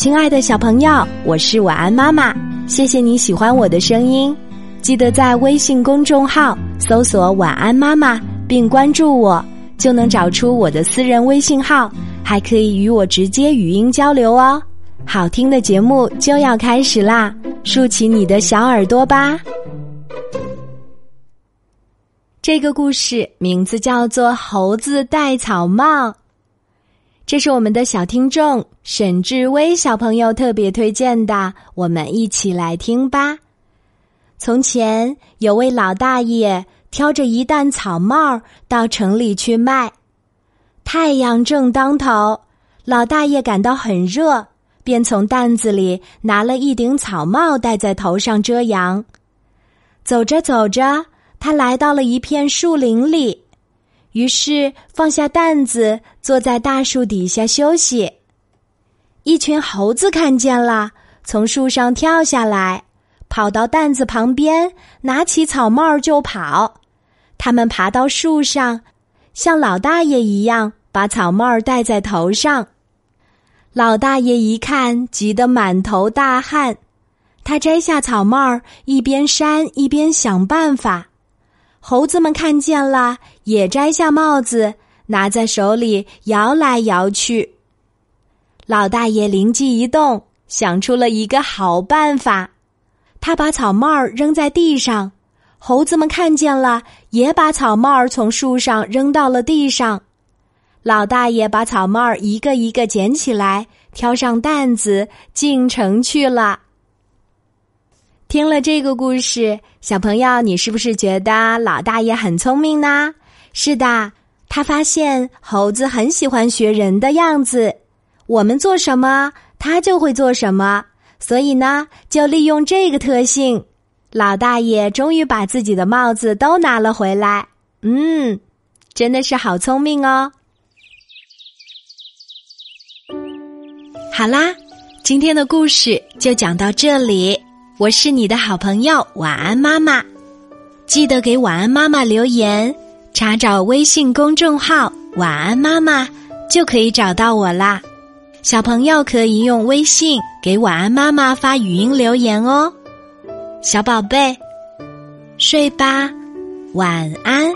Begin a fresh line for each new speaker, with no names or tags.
亲爱的小朋友，我是晚安妈妈，谢谢你喜欢我的声音。记得在微信公众号搜索“晚安妈妈”并关注我，就能找出我的私人微信号，还可以与我直接语音交流哦。好听的节目就要开始啦，竖起你的小耳朵吧。这个故事名字叫做《猴子戴草帽》。这是我们的小听众沈志威小朋友特别推荐的，我们一起来听吧。从前有位老大爷挑着一担草帽到城里去卖，太阳正当头，老大爷感到很热，便从担子里拿了一顶草帽戴在头上遮阳。走着走着，他来到了一片树林里。于是放下担子，坐在大树底下休息。一群猴子看见了，从树上跳下来，跑到担子旁边，拿起草帽就跑。他们爬到树上，像老大爷一样把草帽戴在头上。老大爷一看，急得满头大汗。他摘下草帽，一边扇一边想办法。猴子们看见了，也摘下帽子，拿在手里摇来摇去。老大爷灵机一动，想出了一个好办法。他把草帽扔在地上，猴子们看见了，也把草帽从树上扔到了地上。老大爷把草帽一个一个捡起来，挑上担子，进城去了。听了这个故事，小朋友，你是不是觉得老大爷很聪明呢？是的，他发现猴子很喜欢学人的样子，我们做什么，他就会做什么，所以呢，就利用这个特性，老大爷终于把自己的帽子都拿了回来。嗯，真的是好聪明哦。好啦，今天的故事就讲到这里。我是你的好朋友晚安妈妈，记得给晚安妈妈留言，查找微信公众号“晚安妈妈”就可以找到我啦。小朋友可以用微信给晚安妈妈发语音留言哦。小宝贝，睡吧，晚安。